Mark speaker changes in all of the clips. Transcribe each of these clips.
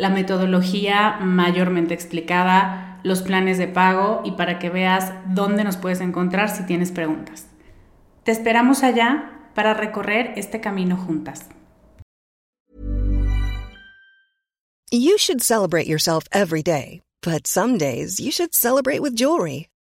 Speaker 1: la metodología mayormente explicada, los planes de pago y para que veas dónde nos puedes encontrar si tienes preguntas. Te esperamos allá para recorrer este camino juntas.
Speaker 2: You should celebrate yourself every day, but some days you should celebrate with jewelry.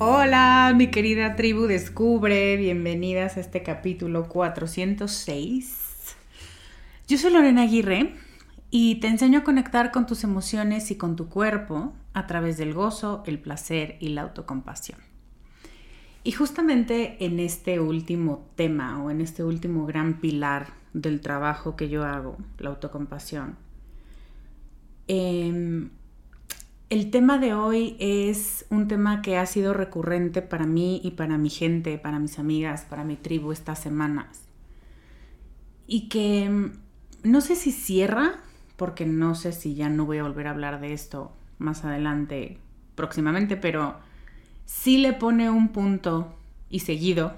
Speaker 1: Hola, mi querida tribu Descubre, bienvenidas a este capítulo 406. Yo soy Lorena Aguirre y te enseño a conectar con tus emociones y con tu cuerpo a través del gozo, el placer y la autocompasión. Y justamente en este último tema o en este último gran pilar del trabajo que yo hago, la autocompasión, em, el tema de hoy es un tema que ha sido recurrente para mí y para mi gente, para mis amigas, para mi tribu estas semanas. Y que em, no sé si cierra porque no sé si ya no voy a volver a hablar de esto más adelante próximamente, pero sí le pone un punto y seguido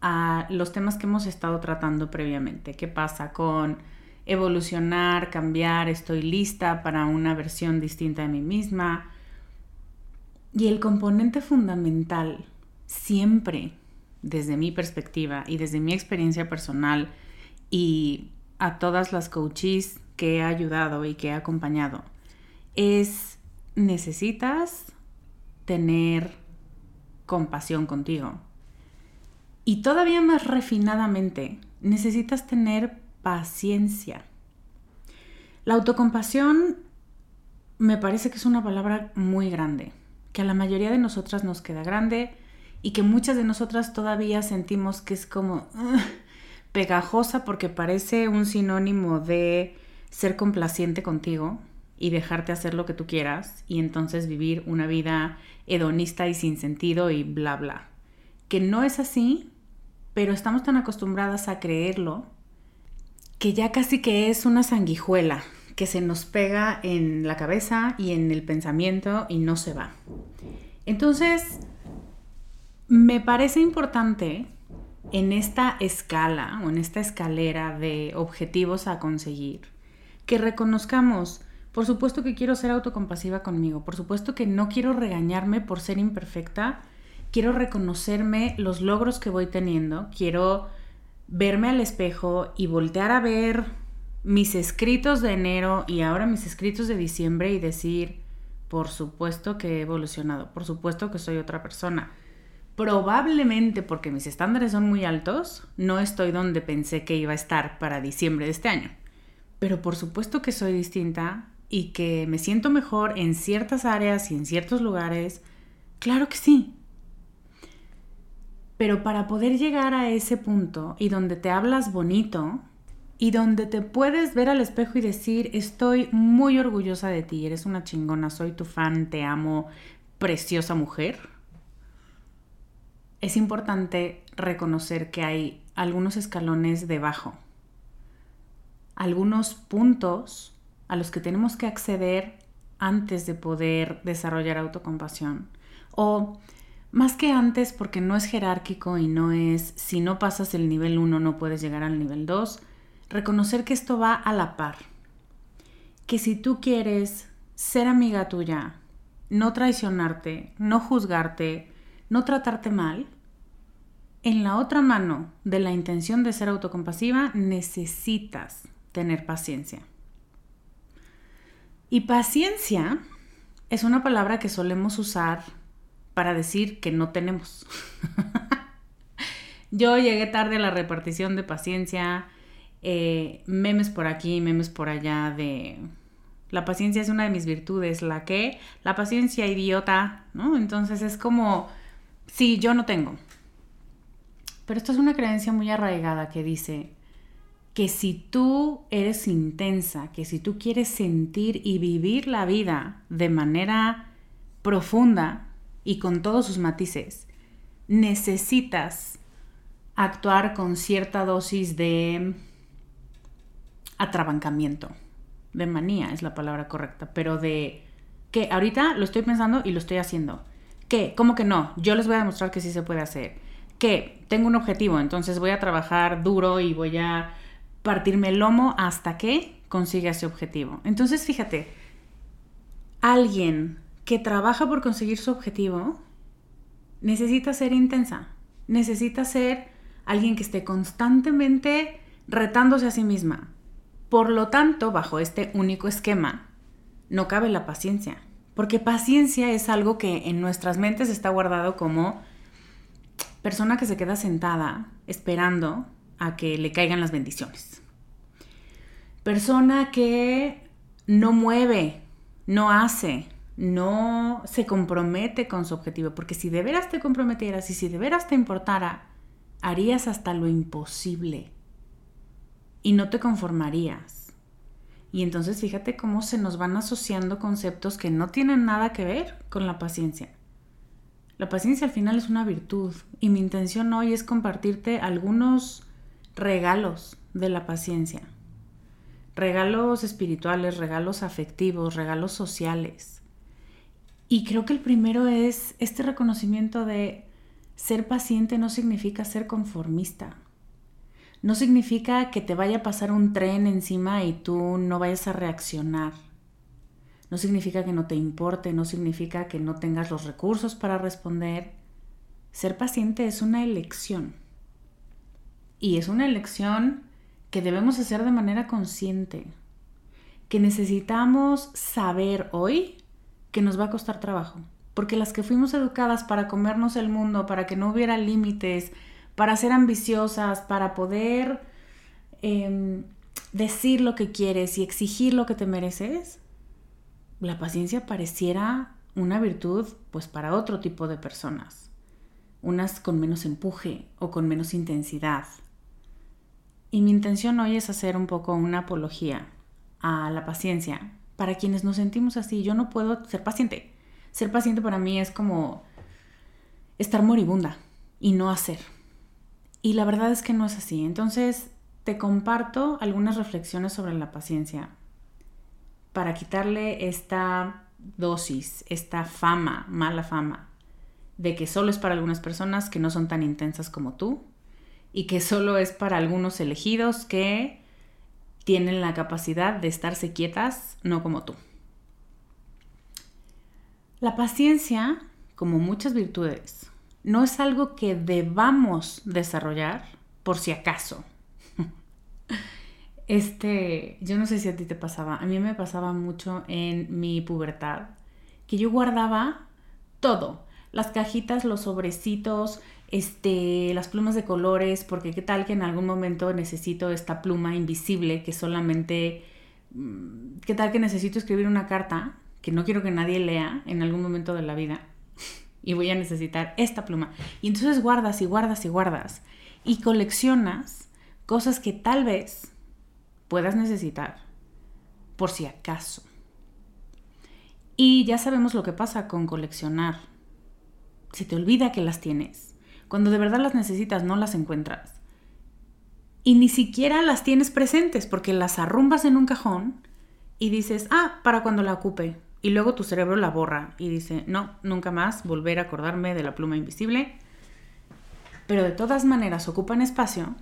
Speaker 1: a los temas que hemos estado tratando previamente. ¿Qué pasa con evolucionar, cambiar, estoy lista para una versión distinta de mí misma? Y el componente fundamental, siempre desde mi perspectiva y desde mi experiencia personal y a todas las coaches que he ayudado y que he acompañado es necesitas tener compasión contigo. Y todavía más refinadamente, necesitas tener paciencia. La autocompasión me parece que es una palabra muy grande, que a la mayoría de nosotras nos queda grande y que muchas de nosotras todavía sentimos que es como pegajosa porque parece un sinónimo de ser complaciente contigo y dejarte hacer lo que tú quieras y entonces vivir una vida hedonista y sin sentido y bla bla. Que no es así, pero estamos tan acostumbradas a creerlo que ya casi que es una sanguijuela que se nos pega en la cabeza y en el pensamiento y no se va. Entonces, me parece importante en esta escala o en esta escalera de objetivos a conseguir que reconozcamos, por supuesto que quiero ser autocompasiva conmigo, por supuesto que no quiero regañarme por ser imperfecta, quiero reconocerme los logros que voy teniendo, quiero verme al espejo y voltear a ver mis escritos de enero y ahora mis escritos de diciembre y decir, por supuesto que he evolucionado, por supuesto que soy otra persona. Probablemente porque mis estándares son muy altos, no estoy donde pensé que iba a estar para diciembre de este año. Pero por supuesto que soy distinta y que me siento mejor en ciertas áreas y en ciertos lugares. Claro que sí. Pero para poder llegar a ese punto y donde te hablas bonito, y donde te puedes ver al espejo y decir, estoy muy orgullosa de ti, eres una chingona, soy tu fan, te amo, preciosa mujer. Es importante reconocer que hay algunos escalones debajo, algunos puntos a los que tenemos que acceder antes de poder desarrollar autocompasión. O más que antes, porque no es jerárquico y no es, si no pasas el nivel 1 no puedes llegar al nivel 2, reconocer que esto va a la par. Que si tú quieres ser amiga tuya, no traicionarte, no juzgarte, no tratarte mal, en la otra mano de la intención de ser autocompasiva necesitas tener paciencia. Y paciencia es una palabra que solemos usar para decir que no tenemos. Yo llegué tarde a la repartición de paciencia, eh, memes por aquí, memes por allá de... La paciencia es una de mis virtudes, la que, la paciencia idiota, ¿no? Entonces es como, sí, yo no tengo. Pero esto es una creencia muy arraigada que dice que si tú eres intensa, que si tú quieres sentir y vivir la vida de manera profunda y con todos sus matices, necesitas actuar con cierta dosis de atrabancamiento. De manía es la palabra correcta, pero de que ahorita lo estoy pensando y lo estoy haciendo. ¿Qué? ¿Cómo que no? Yo les voy a demostrar que sí se puede hacer. Que tengo un objetivo, entonces voy a trabajar duro y voy a partirme el lomo hasta que consiga ese objetivo. Entonces, fíjate, alguien que trabaja por conseguir su objetivo necesita ser intensa, necesita ser alguien que esté constantemente retándose a sí misma, por lo tanto, bajo este único esquema, no cabe la paciencia, porque paciencia es algo que en nuestras mentes está guardado como persona que se queda sentada esperando a que le caigan las bendiciones. Persona que no mueve, no hace, no se compromete con su objetivo, porque si de veras te comprometieras y si de veras te importara, harías hasta lo imposible y no te conformarías. Y entonces fíjate cómo se nos van asociando conceptos que no tienen nada que ver con la paciencia. La paciencia al final es una virtud y mi intención hoy es compartirte algunos regalos de la paciencia. Regalos espirituales, regalos afectivos, regalos sociales. Y creo que el primero es este reconocimiento de ser paciente no significa ser conformista no significa que te vaya a pasar un tren encima y tú no vayas a reaccionar. No significa que no te importe, no significa que no tengas los recursos para responder. Ser paciente es una elección. Y es una elección que debemos hacer de manera consciente. Que necesitamos saber hoy que nos va a costar trabajo. Porque las que fuimos educadas para comernos el mundo, para que no hubiera límites, para ser ambiciosas, para poder em, decir lo que quieres y exigir lo que te mereces, la paciencia pareciera una virtud pues para otro tipo de personas, unas con menos empuje o con menos intensidad. Y mi intención hoy es hacer un poco una apología a la paciencia para quienes nos sentimos así. Yo no puedo ser paciente. Ser paciente para mí es como estar moribunda y no hacer. Y la verdad es que no es así. Entonces, te comparto algunas reflexiones sobre la paciencia para quitarle esta dosis, esta fama, mala fama, de que solo es para algunas personas que no son tan intensas como tú y que solo es para algunos elegidos que tienen la capacidad de estarse quietas, no como tú. La paciencia, como muchas virtudes, no es algo que debamos desarrollar, por si acaso. Este, yo no sé si a ti te pasaba, a mí me pasaba mucho en mi pubertad, que yo guardaba todo, las cajitas, los sobrecitos, este, las plumas de colores, porque qué tal que en algún momento necesito esta pluma invisible que solamente, mm, qué tal que necesito escribir una carta que no quiero que nadie lea en algún momento de la vida y voy a necesitar esta pluma. Y entonces guardas y guardas y guardas y coleccionas cosas que tal vez puedas necesitar, por si acaso. Y ya sabemos lo que pasa con coleccionar. Se te olvida que las tienes. Cuando de verdad las necesitas no las encuentras. Y ni siquiera las tienes presentes porque las arrumbas en un cajón y dices, ah, para cuando la ocupe. Y luego tu cerebro la borra y dice, no, nunca más volver a acordarme de la pluma invisible. Pero de todas maneras ocupan espacio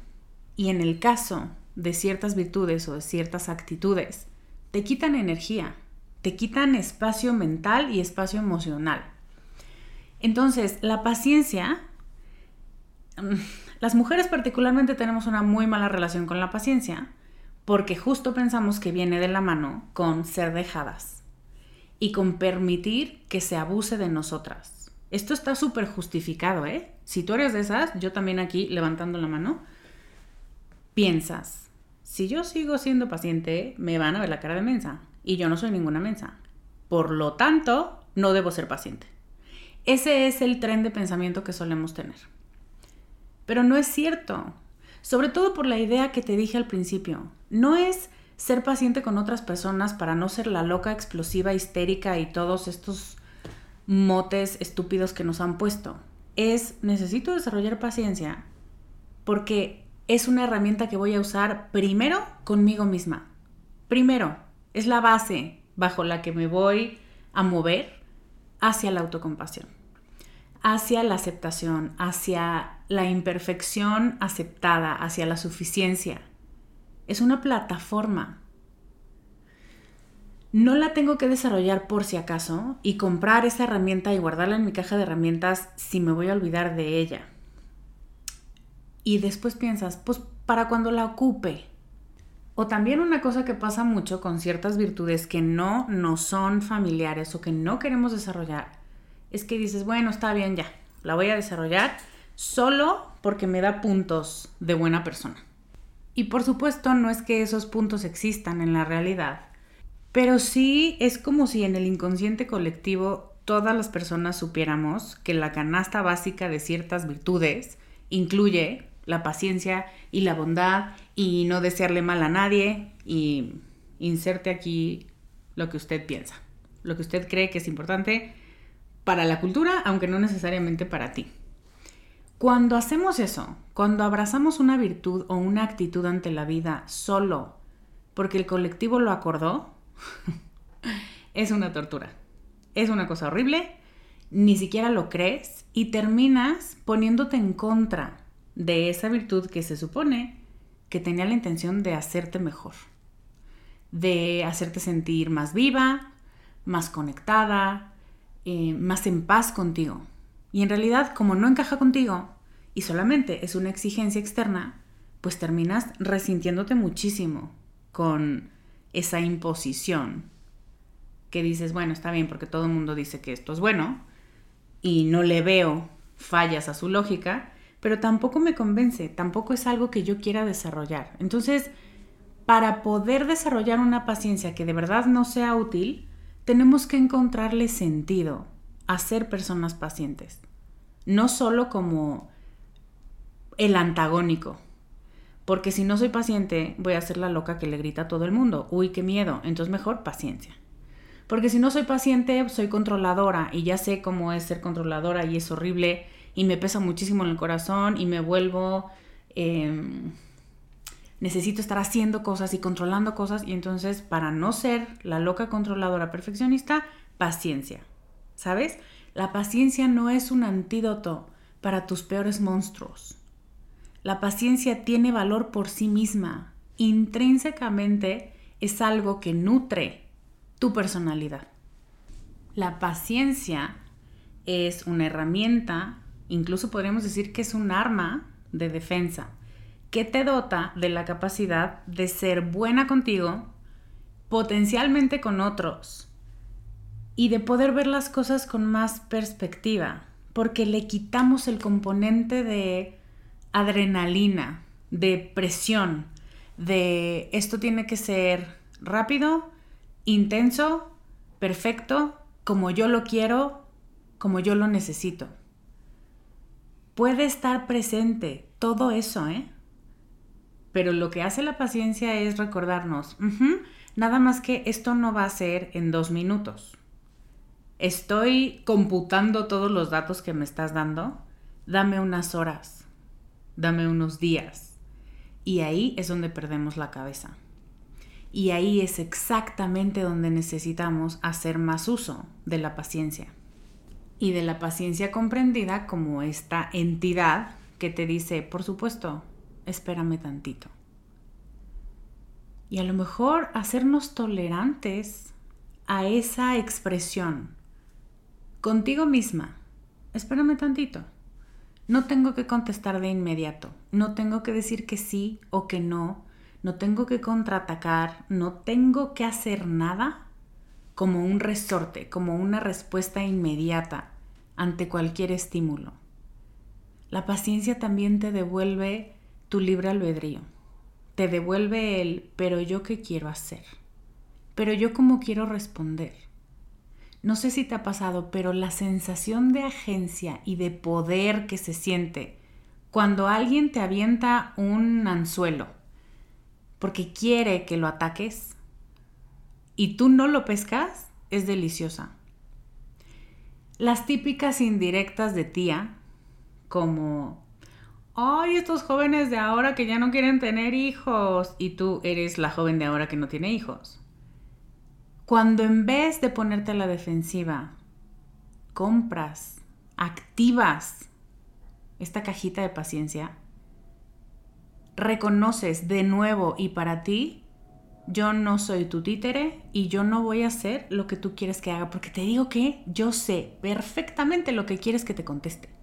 Speaker 1: y en el caso de ciertas virtudes o de ciertas actitudes, te quitan energía, te quitan espacio mental y espacio emocional. Entonces, la paciencia, las mujeres particularmente tenemos una muy mala relación con la paciencia, porque justo pensamos que viene de la mano con ser dejadas y con permitir que se abuse de nosotras. Esto está súper justificado, ¿eh? Si tú eres de esas, yo también aquí levantando la mano, piensas, si yo sigo siendo paciente, me van a ver la cara de mensa. Y yo no soy ninguna mensa. Por lo tanto, no debo ser paciente. Ese es el tren de pensamiento que solemos tener. Pero no es cierto. Sobre todo por la idea que te dije al principio. No es ser paciente con otras personas para no ser la loca, explosiva, histérica y todos estos motes estúpidos que nos han puesto. Es necesito desarrollar paciencia porque es una herramienta que voy a usar primero conmigo misma. Primero, es la base bajo la que me voy a mover hacia la autocompasión, hacia la aceptación, hacia la imperfección aceptada, hacia la suficiencia. Es una plataforma. No la tengo que desarrollar por si acaso y comprar esa herramienta y guardarla en mi caja de herramientas si me voy a olvidar de ella y después piensas, pues para cuando la ocupe. O también una cosa que pasa mucho con ciertas virtudes que no nos son familiares o que no queremos desarrollar, es que dices, bueno, está bien ya, la voy a desarrollar solo porque me da puntos de buena persona. Y por supuesto no es que esos puntos existan en la realidad, pero sí es como si en el inconsciente colectivo todas las personas supiéramos que la canasta básica de ciertas virtudes incluye la paciencia y la bondad y no desearle mal a nadie y inserte aquí lo que usted piensa, lo que usted cree que es importante para la cultura, aunque no necesariamente para ti. Cuando hacemos eso, cuando abrazamos una virtud o una actitud ante la vida solo porque el colectivo lo acordó, es una tortura. Es una cosa horrible, ni siquiera lo crees y terminas poniéndote en contra de esa virtud que se supone que tenía la intención de hacerte mejor, de hacerte sentir más viva, más conectada, eh, más en paz contigo. Y en realidad, como no encaja contigo y solamente es una exigencia externa, pues terminas resintiéndote muchísimo con esa imposición que dices, bueno, está bien porque todo el mundo dice que esto es bueno y no le veo fallas a su lógica, pero tampoco me convence, tampoco es algo que yo quiera desarrollar. Entonces, para poder desarrollar una paciencia que de verdad no sea útil, tenemos que encontrarle sentido a ser personas pacientes. No solo como el antagónico. Porque si no soy paciente, voy a ser la loca que le grita a todo el mundo. Uy, qué miedo. Entonces mejor paciencia. Porque si no soy paciente, soy controladora y ya sé cómo es ser controladora y es horrible y me pesa muchísimo en el corazón y me vuelvo... Em, necesito estar haciendo cosas y controlando cosas y entonces para no ser la loca controladora perfeccionista, paciencia. ¿Sabes? La paciencia no es un antídoto para tus peores monstruos. La paciencia tiene valor por sí misma. Intrínsecamente es algo que nutre tu personalidad. La paciencia es una herramienta Incluso podríamos decir que es un arma de defensa que te dota de la capacidad de ser buena contigo, potencialmente con otros, y de poder ver las cosas con más perspectiva, porque le quitamos el componente de adrenalina, de presión, de esto tiene que ser rápido, intenso, perfecto, como yo lo quiero, como yo lo necesito. Puede estar presente todo eso, ¿eh? Pero lo que hace la paciencia es recordarnos, nada más que esto no va a ser en dos minutos. Estoy computando todos los datos que me estás dando. Dame unas horas, dame unos días. Y ahí es donde perdemos la cabeza. Y ahí es exactamente donde necesitamos hacer más uso de la paciencia. Y de la paciencia comprendida como esta entidad que te dice, por supuesto, espérame tantito. Y a lo mejor hacernos tolerantes a esa expresión contigo misma. Espérame tantito. No tengo que contestar de inmediato. No tengo que decir que sí o que no. No tengo que contraatacar. No tengo que hacer nada como un resorte, como una respuesta inmediata ante cualquier estímulo. La paciencia también te devuelve tu libre albedrío. Te devuelve el, pero yo qué quiero hacer. Pero yo cómo quiero responder. No sé si te ha pasado, pero la sensación de agencia y de poder que se siente cuando alguien te avienta un anzuelo porque quiere que lo ataques y tú no lo pescas es deliciosa. Las típicas indirectas de tía como, ay, estos jóvenes de ahora que ya no quieren tener hijos y tú eres la joven de ahora que no tiene hijos. Cuando en vez de ponerte a la defensiva, compras, activas esta cajita de paciencia, reconoces de nuevo y para ti, yo no soy tu títere y yo no voy a hacer lo que tú quieres que haga, porque te digo que yo sé perfectamente lo que quieres que te conteste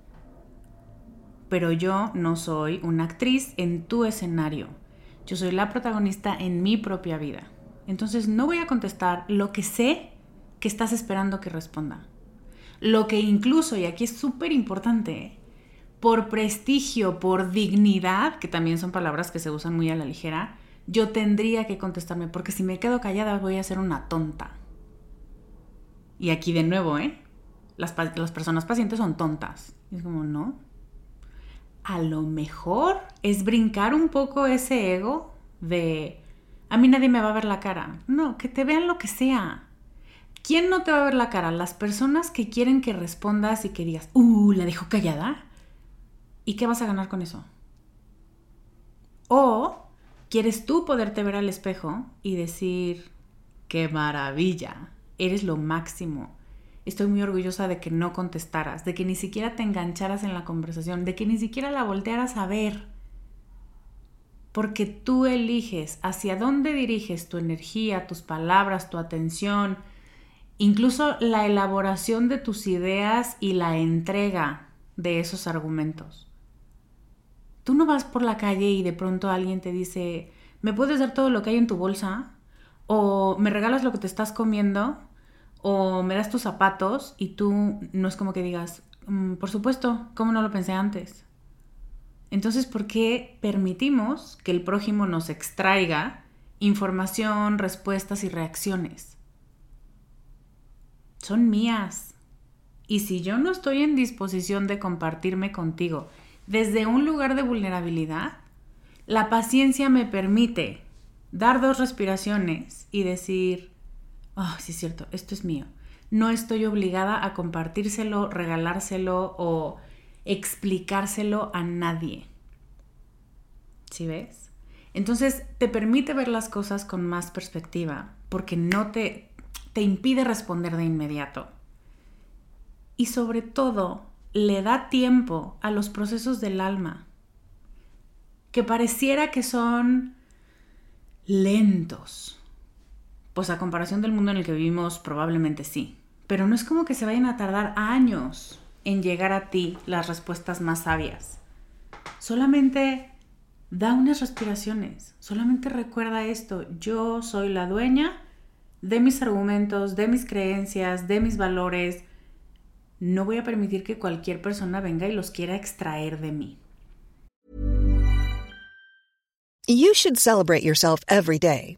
Speaker 1: pero yo no soy una actriz en tu escenario. Yo soy la protagonista en mi propia vida. Entonces no voy a contestar lo que sé que estás esperando que responda. Lo que incluso, y aquí es súper importante, por prestigio, por dignidad, que también son palabras que se usan muy a la ligera, yo tendría que contestarme, porque si me quedo callada voy a ser una tonta. Y aquí de nuevo, ¿eh? Las, personas pacientes son tontas. es como, no, a lo mejor es brincar un poco ese ego de a mí nadie me va a ver la cara. No, que te vean lo que sea. ¿Quién no te va a ver la cara? Las personas que quieren que respondas y que digas, uh, la dejo callada. ¿Y qué vas a ganar con eso? O quieres tú poderte ver al espejo y decir, qué maravilla, eres lo máximo, estoy muy orgullosa de que no contestaras, de que ni siquiera te engancharas en la conversación, de que ni siquiera la voltearas a ver. Porque tú eliges hacia dónde diriges tu energía, tus palabras, tu atención, incluso la elaboración de tus ideas y la entrega de esos argumentos. Tú no vas por la calle y de pronto alguien te dice, ¿me puedes dar todo lo que hay en tu bolsa? ¿O me regalas lo que te estás comiendo? O me das tus zapatos y tú no es como que digas, mm, por supuesto, ¿cómo no lo pensé antes? Entonces, ¿por qué permitimos que el prójimo nos extraiga información, respuestas y reacciones? Son mías. Y si yo no estoy en disposición de compartirme contigo desde un lugar de vulnerabilidad, la paciencia me permite dar dos respiraciones y decir, oh, sí es cierto, esto es mío. No estoy obligada a compartírselo, regalárselo o explicárselo a nadie. ¿Sí ves? Entonces te permite ver las cosas con más perspectiva porque no te, te impide responder de inmediato. Y sobre todo, le da tiempo a los procesos del alma, que pareciera que son lentos, pues a comparación del mundo en el que vivimos, probablemente sí. Pero no es como que se vayan a tardar años en llegar a ti las respuestas más sabias. Solamente Da unas respiraciones. Solamente recuerda esto. Yo soy la dueña de mis argumentos, de mis creencias, de mis valores. No voy a permitir que cualquier persona venga y los quiera extraer de mí.
Speaker 2: You should celebrate yourself every day,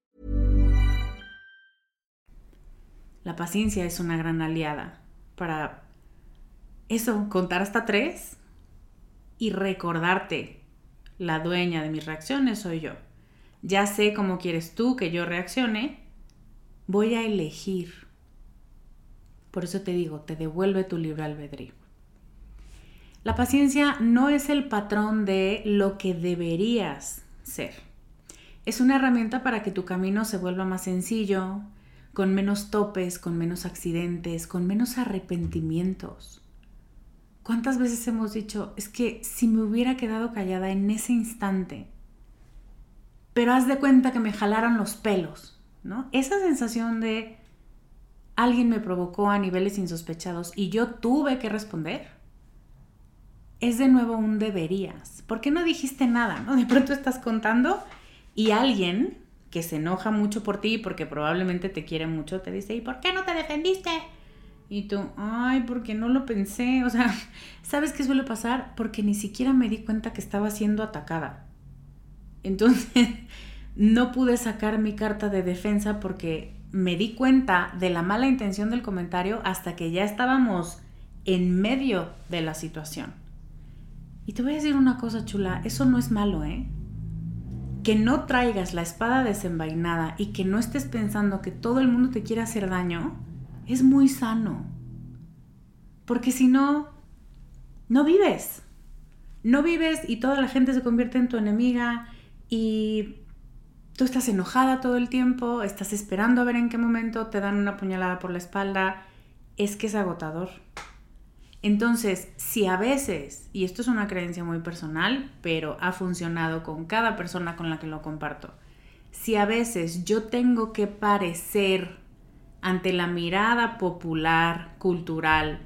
Speaker 1: La paciencia es una gran aliada para eso, contar hasta tres y recordarte, la dueña de mis reacciones soy yo. Ya sé cómo quieres tú que yo reaccione voy a elegir. Por eso te digo, te devuelve tu libre albedrío. La paciencia no es el patrón de lo que deberías ser. Es una herramienta para que tu camino se vuelva más sencillo, con menos topes, con menos accidentes, con menos arrepentimientos. ¿Cuántas veces hemos dicho, es que si me hubiera quedado callada en ese instante, pero haz de cuenta que me jalaron los pelos, ¿no? Esa sensación de alguien me provocó a niveles insospechados y yo tuve que responder, es de nuevo un deberías. ¿Por qué no dijiste nada? De pronto estás contando y alguien que se enoja mucho por ti porque probablemente te quiere mucho te dice, ¿y por qué no te defendiste? Y tú, ay, porque no lo pensé. O sea, ¿sabes qué suele pasar? Porque ni siquiera me di cuenta que estaba siendo atacada. Entonces, no pude sacar mi carta de defensa porque me di cuenta de la mala intención del comentario hasta que ya estábamos en medio de la situación. Y te voy a decir una cosa chula, eso no es malo, ¿eh? Que no traigas la espada desenvainada y que no estés pensando que todo el mundo te quiere hacer daño, es muy sano. Porque si no, no vives. No vives y toda la gente se convierte en tu enemiga y Tú estás enojada todo el tiempo, estás esperando a ver en qué momento te dan una puñalada por la espalda. Es que es agotador. Entonces, si a veces, y esto es una creencia muy personal, pero ha funcionado con cada persona con la que lo comparto, si a veces yo tengo que parecer ante la mirada popular, cultural,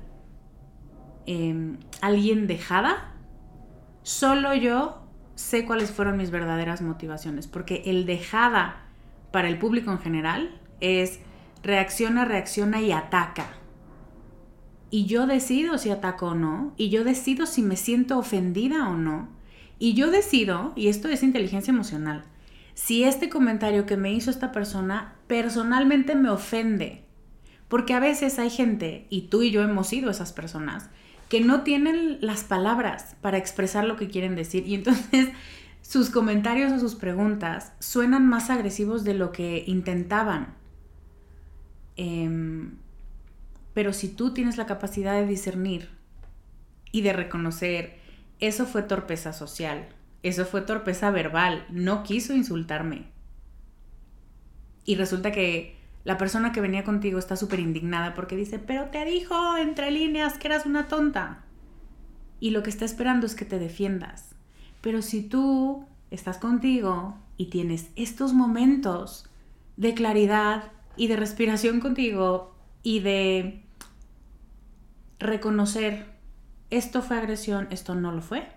Speaker 1: em, alguien dejada, solo yo sé cuáles fueron mis verdaderas motivaciones, porque el dejada para el público en general es reacciona, reacciona y ataca. Y yo decido si ataco o no, y yo decido si me siento ofendida o no, y yo decido, y esto es inteligencia emocional, si este comentario que me hizo esta persona personalmente me ofende. Porque a veces hay gente, y tú y yo hemos sido esas personas, que no tienen las palabras para expresar lo que quieren decir y entonces sus comentarios o sus preguntas suenan más agresivos de lo que intentaban. Em, pero si tú tienes la capacidad de discernir y de reconocer, eso fue torpeza social, eso fue torpeza verbal, no quiso insultarme. Y resulta que la persona que venía contigo está súper indignada porque dice, pero te dijo entre líneas que eras una tonta. Y lo que está esperando es que te defiendas. Pero si tú estás contigo y tienes estos momentos de claridad y de respiración contigo y de reconocer esto fue agresión, esto no lo fue.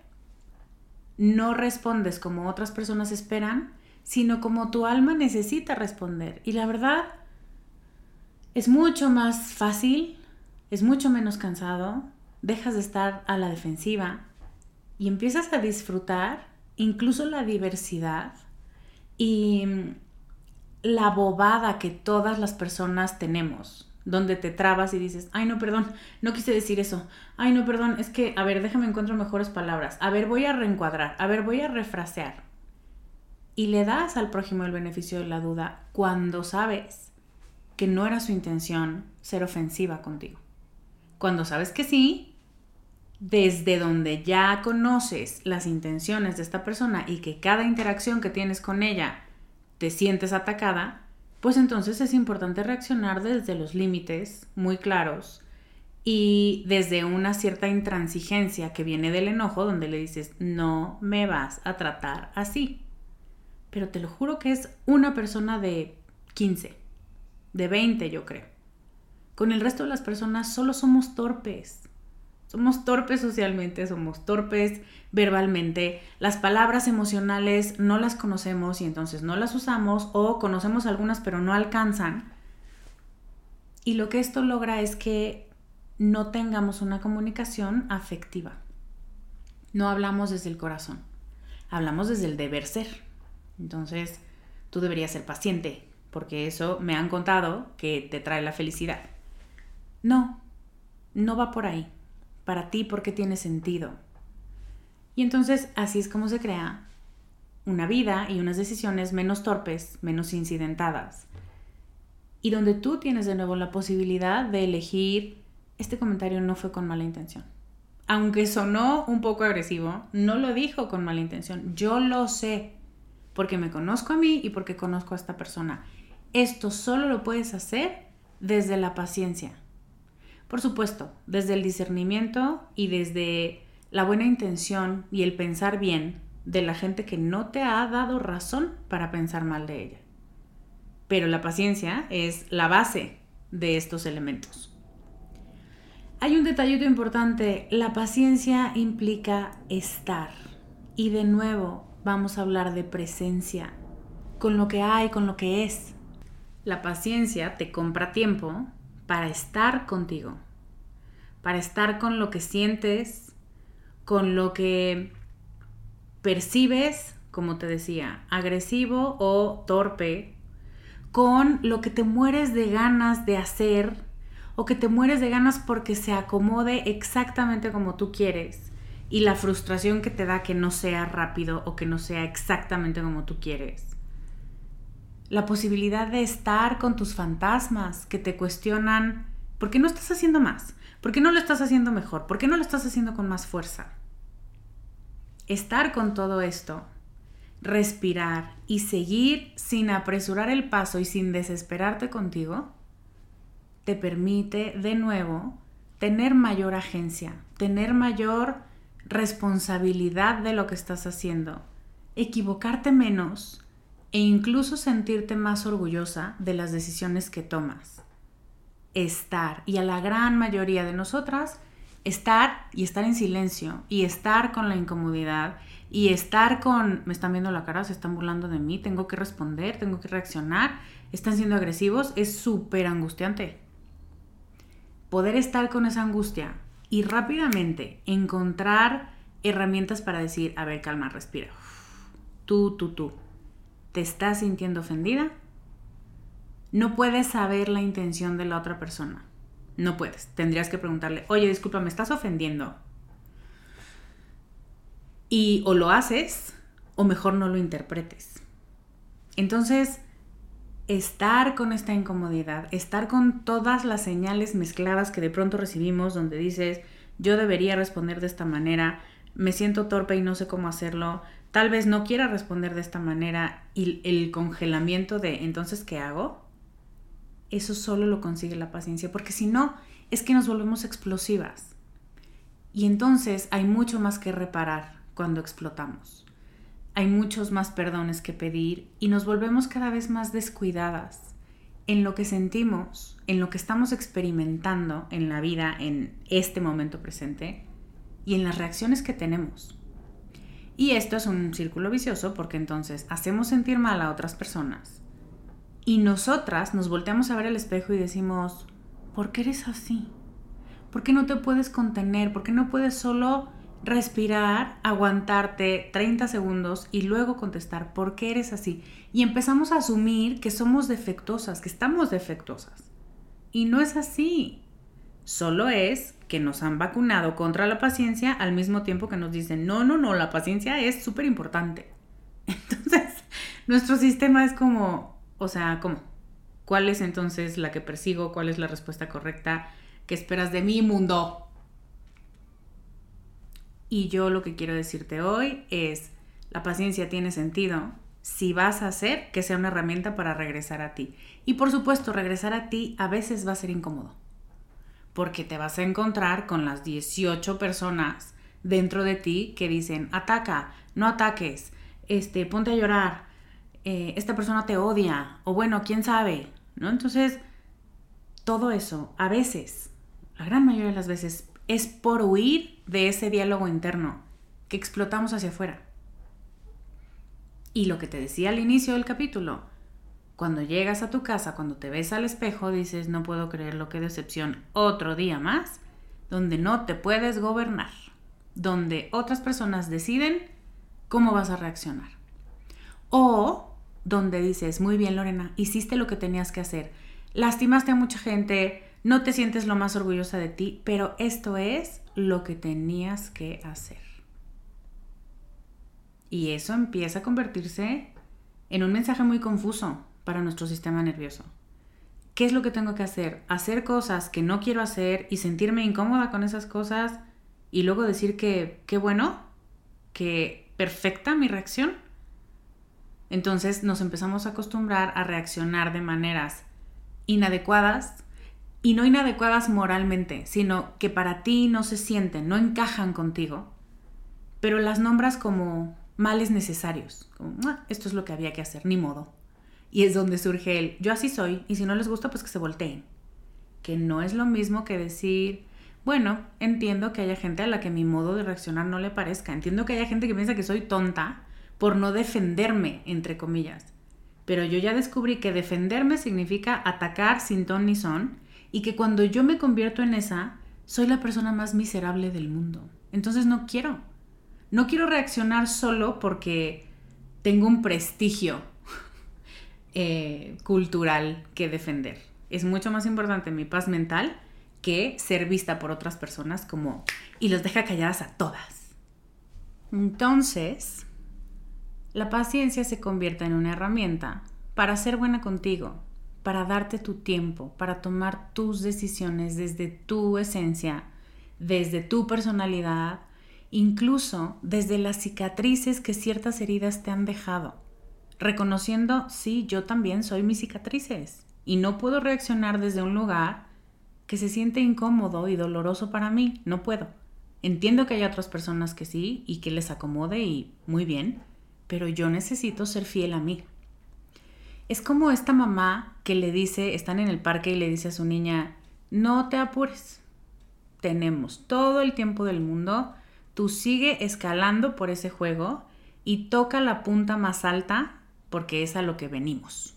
Speaker 1: No respondes como otras personas esperan, sino como tu alma necesita responder. Y la verdad, es mucho más fácil, es mucho menos cansado, dejas de estar a la defensiva y empiezas a disfrutar incluso la diversidad y la bobada que todas las personas tenemos, donde te trabas y dices, ay no, perdón, no quise decir eso, ay no, perdón, es que, a ver, déjame encontrar mejores palabras, a ver, voy a reencuadrar, a ver, voy a refrasear. Y le das al prójimo el beneficio de la duda cuando sabes que no era su intención ser ofensiva contigo. Cuando sabes que sí, desde donde ya conoces las intenciones de esta persona y que cada interacción que tienes con ella te sientes atacada, pues entonces es importante reaccionar desde los límites muy claros y desde una cierta intransigencia que viene del enojo donde le dices, no me vas a tratar así. Pero te lo juro que es una persona de 15, de 20 yo creo. Con el resto de las personas solo somos torpes. Somos torpes socialmente, somos torpes verbalmente. Las palabras emocionales no las conocemos y entonces no las usamos o conocemos algunas pero no alcanzan. Y lo que esto logra es que no tengamos una comunicación afectiva. No hablamos desde el corazón, hablamos desde el deber ser. Entonces, tú deberías ser paciente, porque eso me han contado que te trae la felicidad. No, no va por ahí para ti porque tiene sentido. Y entonces así es como se crea una vida y unas decisiones menos torpes, menos incidentadas. Y donde tú tienes de nuevo la posibilidad de elegir, este comentario no fue con mala intención. Aunque sonó un poco agresivo, no lo dijo con mala intención. Yo lo sé, porque me conozco a mí y porque conozco a esta persona. Esto solo lo puedes hacer desde la paciencia. Por supuesto, desde el discernimiento y desde la buena intención y el pensar bien de la gente que no te ha dado razón para pensar mal de ella. Pero la paciencia es la base de estos elementos. Hay un detallito importante, la paciencia implica estar. Y de nuevo vamos a hablar de presencia, con lo que hay, con lo que es. La paciencia te compra tiempo para estar contigo, para estar con lo que sientes, con lo que percibes, como te decía, agresivo o torpe, con lo que te mueres de ganas de hacer o que te mueres de ganas porque se acomode exactamente como tú quieres y la frustración que te da que no sea rápido o que no sea exactamente como tú quieres la posibilidad de estar con tus fantasmas que te cuestionan, ¿por qué no estás haciendo más? ¿Por qué no lo estás haciendo mejor? ¿Por qué no lo estás haciendo con más fuerza? Estar con todo esto, respirar y seguir sin apresurar el paso y sin desesperarte contigo, te permite de nuevo tener mayor agencia, tener mayor responsabilidad de lo que estás haciendo, equivocarte menos e incluso sentirte más orgullosa de las decisiones que tomas. Estar, y a la gran mayoría de nosotras, estar y estar en silencio, y estar con la incomodidad, y estar con, me están viendo la cara, se están burlando de mí, tengo que responder, tengo que reaccionar, están siendo agresivos, es súper angustiante. Poder estar con esa angustia y rápidamente encontrar herramientas para decir, a ver, calma, respira. Tú, tú, tú te estás sintiendo ofendida, no puedes saber la intención de la otra persona. No puedes. Tendrías que preguntarle, oye, disculpa, me estás ofendiendo. Y o lo haces o mejor no lo interpretes. Entonces, estar con esta incomodidad, estar con todas las señales mezcladas que de pronto recibimos donde dices, yo debería responder de esta manera, me siento torpe y no sé cómo hacerlo, tal vez no quiera responder de esta manera y el congelamiento de entonces, ¿qué hago? Eso solo lo consigue la paciencia, porque si no, es que nos volvemos explosivas. Y entonces hay mucho más que reparar cuando explotamos. Hay muchos más perdones que pedir y nos volvemos cada vez más descuidadas en lo que sentimos, en lo que estamos experimentando en la vida en este momento presente y en las reacciones que tenemos. Y esto es un círculo vicioso porque entonces hacemos sentir mal a otras personas y nosotras nos volteamos a ver el espejo y decimos, ¿por qué eres así? ¿Por qué no te puedes contener? ¿Por qué no puedes solo respirar, aguantarte 30 segundos y luego contestar, ¿por qué eres así? Y empezamos a asumir que somos defectuosas, que estamos defectuosas. Y no es así. Solo es que nos han vacunado contra la paciencia al mismo tiempo que nos dicen, no, no, no, la paciencia es súper importante. Entonces, nuestro sistema es como, o sea, ¿cómo? ¿Cuál es entonces la que persigo? ¿Cuál es la respuesta correcta? ¿Qué esperas de mi mundo? Y yo lo que quiero decirte hoy es, la paciencia tiene sentido si vas a hacer que sea una herramienta para regresar a ti. Y por supuesto, regresar a ti a veces va a ser incómodo, porque te vas a encontrar con las 18 personas dentro de ti que dicen, ataca, no ataques, este, ponte a llorar, eh, esta persona te odia, o bueno, quién sabe, ¿no? Entonces, todo eso, a veces, la gran mayoría de las veces, es por huir de ese diálogo interno que explotamos hacia afuera. Y lo que te decía al inicio del capítulo, cuando llegas a tu casa, cuando te ves al espejo, dices, no puedo creer lo que decepción, otro día más, donde no te puedes gobernar, donde otras personas deciden cómo vas a reaccionar. O donde dices, muy bien Lorena, hiciste lo que tenías que hacer, lastimaste a mucha gente, no te sientes lo más orgullosa de ti, pero esto es lo que tenías que hacer. Y eso empieza a convertirse en un mensaje muy confuso para nuestro sistema nervioso. ¿Qué es lo que tengo que hacer? Hacer cosas que no quiero hacer y sentirme incómoda con esas cosas y luego decir que qué bueno, que perfecta mi reacción. Entonces nos empezamos a acostumbrar a reaccionar de maneras inadecuadas y no inadecuadas moralmente, sino que para ti no se sienten, no encajan contigo, pero las nombras como males necesarios, como esto es lo que había que hacer, ni modo. Y es donde surge el yo así soy y si no les gusta pues que se volteen. Que no es lo mismo que decir, bueno, entiendo que haya gente a la que mi modo de reaccionar no le parezca, entiendo que haya gente que piensa que soy tonta por no defenderme, entre comillas. Pero yo ya descubrí que defenderme significa atacar sin ton ni son y que cuando yo me convierto en esa, soy la persona más miserable del mundo. Entonces no quiero. No quiero reaccionar solo porque tengo un prestigio eh, cultural que defender. Es mucho más importante mi paz mental que ser vista por otras personas como y los deja calladas a todas. Entonces, la paciencia se convierte en una herramienta para ser buena contigo, para darte tu tiempo, para tomar tus decisiones desde tu esencia, desde tu personalidad, incluso desde las cicatrices que ciertas heridas te han dejado, reconociendo, sí, yo también soy mis cicatrices y no puedo reaccionar desde un lugar que se siente incómodo y doloroso para mí, no puedo. Entiendo que hay otras personas que sí y que les acomode y muy bien, pero yo necesito ser fiel a mí. Es como esta mamá que le dice, están en el parque y le dice a su niña, no te apures, tenemos todo el tiempo del mundo tú sigue escalando por ese juego y toca la punta más alta porque es a lo que venimos.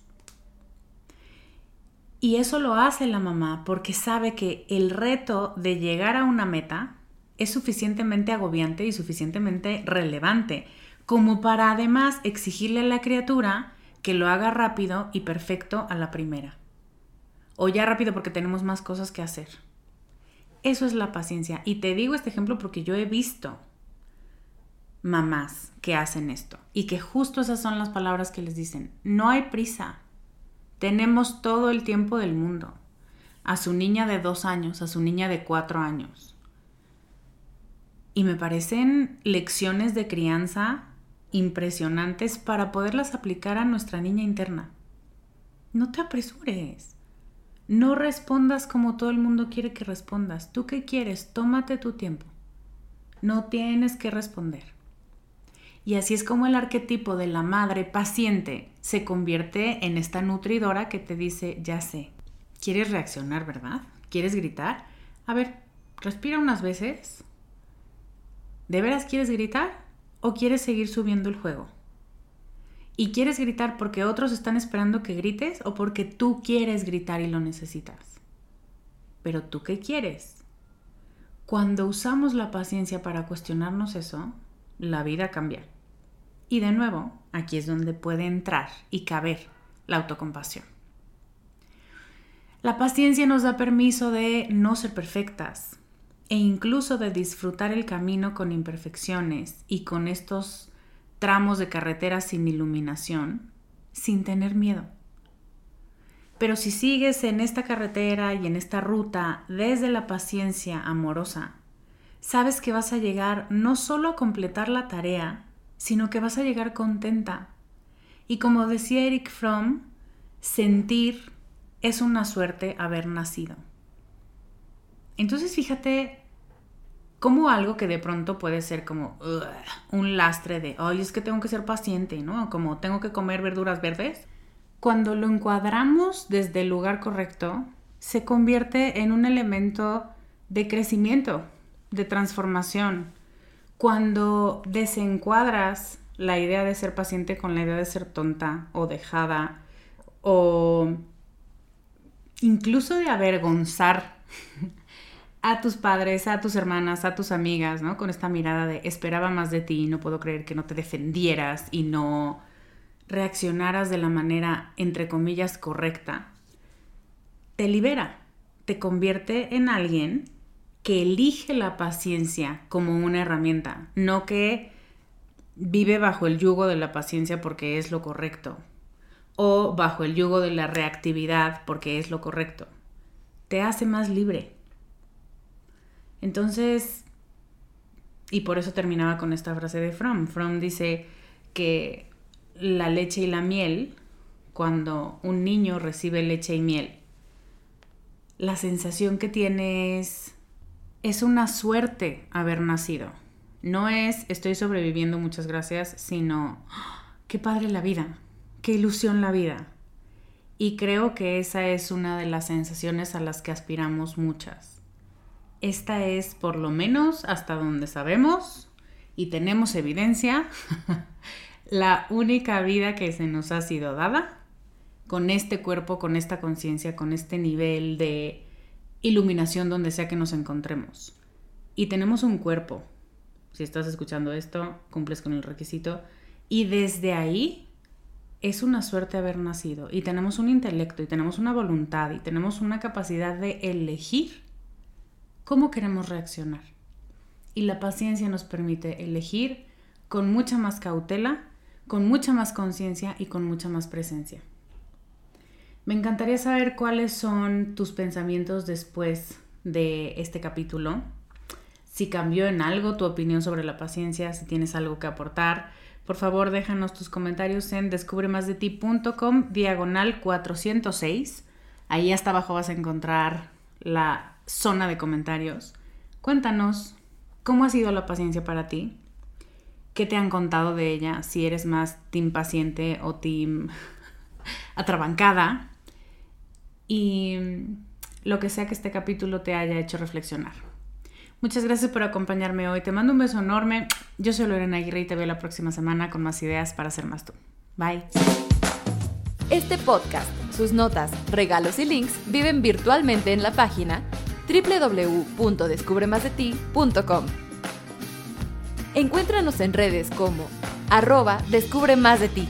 Speaker 1: Y eso lo hace la mamá porque sabe que el reto de llegar a una meta es suficientemente agobiante y suficientemente relevante como para además exigirle a la criatura que lo haga rápido y perfecto a la primera. O ya rápido porque tenemos más cosas que hacer. Eso es la paciencia. Y te digo este ejemplo porque yo he visto mamás que hacen esto y que justo esas son las palabras que les dicen. No hay prisa. Tenemos todo el tiempo del mundo. A su niña de dos años, a su niña de cuatro años. Y me parecen lecciones de crianza impresionantes para poderlas aplicar a nuestra niña interna. No te apresures. No respondas como todo el mundo quiere que respondas. ¿Tú qué quieres? Tómate tu tiempo. No tienes que responder. Y así es como el arquetipo de la madre paciente se convierte en esta nutridora que te dice, ya sé, ¿quieres reaccionar, verdad? ¿Quieres gritar? A ver, respira unas veces. ¿De veras quieres gritar o quieres seguir subiendo el juego? ¿Y quieres gritar porque otros están esperando que grites o porque tú quieres gritar y lo necesitas? Pero tú qué quieres? Cuando usamos la paciencia para cuestionarnos eso, la vida cambia. Y de nuevo, aquí es donde puede entrar y caber la autocompasión. La paciencia nos da permiso de no ser perfectas e incluso de disfrutar el camino con imperfecciones y con estos tramos de carretera sin iluminación, sin tener miedo. Pero si sigues en esta carretera y en esta ruta desde la paciencia amorosa, sabes que vas a llegar no solo a completar la tarea, sino que vas a llegar contenta Y como decía Eric Fromm, sentir es una suerte haber nacido. Entonces fíjate cómo algo que de pronto puede ser como un lastre de, ay, es que tengo que ser paciente, ¿no? Como tengo que comer verduras verdes. Cuando lo encuadramos desde el lugar correcto, se convierte en un elemento de crecimiento, de transformación. Cuando desencuadras la idea de ser paciente con la idea de ser tonta o dejada o incluso de avergonzar a tus padres, a tus hermanas, a tus amigas, ¿no? Con esta mirada de esperaba más de ti, no puedo creer que no te defendieras y no reaccionaras de la manera, entre comillas, correcta, te libera, te convierte en alguien que elige la paciencia como una herramienta, no que vive bajo el yugo de la paciencia porque es lo correcto, o bajo el yugo de la reactividad porque es lo correcto. Te hace más libre. Entonces, y por eso terminaba con esta frase de Fromm. Fromm dice que la leche y la miel, cuando un niño recibe leche y miel, la sensación que tiene es, es una suerte haber nacido. No es estoy sobreviviendo, muchas gracias, sino ¡ah! qué padre la vida qué ilusión la vida. Y creo que esa es una de las sensaciones a las que aspiramos muchas. Esta es, por lo menos hasta donde sabemos y tenemos evidencia, la única vida que se nos ha sido dada con este cuerpo, con esta conciencia, con este nivel de iluminación donde sea que nos encontremos. Y tenemos un cuerpo. Si estás escuchando esto, cumples con el requisito. Y desde ahí es una suerte haber nacido y tenemos un intelecto y tenemos una voluntad y tenemos una capacidad de elegir cómo queremos reaccionar. Y la paciencia nos permite elegir con mucha más cautela, con mucha más conciencia y con mucha más presencia. Me encantaría saber cuáles son tus pensamientos después de este capítulo. Si cambió en algo tu opinión sobre la paciencia, si tienes algo que aportar, por favor, déjanos tus comentarios en descubremasdeti.com diagonal 406. Ahí hasta abajo vas a encontrar la zona de comentarios. Cuéntanos cómo ha sido la paciencia para ti. ¿Qué te han contado de ella? Si eres más team paciente o team atrabancada. Y lo que sea que este capítulo te haya hecho reflexionar. Muchas gracias por acompañarme hoy. Te mando un beso enorme. Yo soy Lorena Aguirre y te veo la próxima semana con más ideas para ser más tú. Bye.
Speaker 3: Este podcast, sus notas, regalos y links viven virtualmente en la página www.descubremasdeti.com. Encuéntranos en redes como arroba descubre más de ti.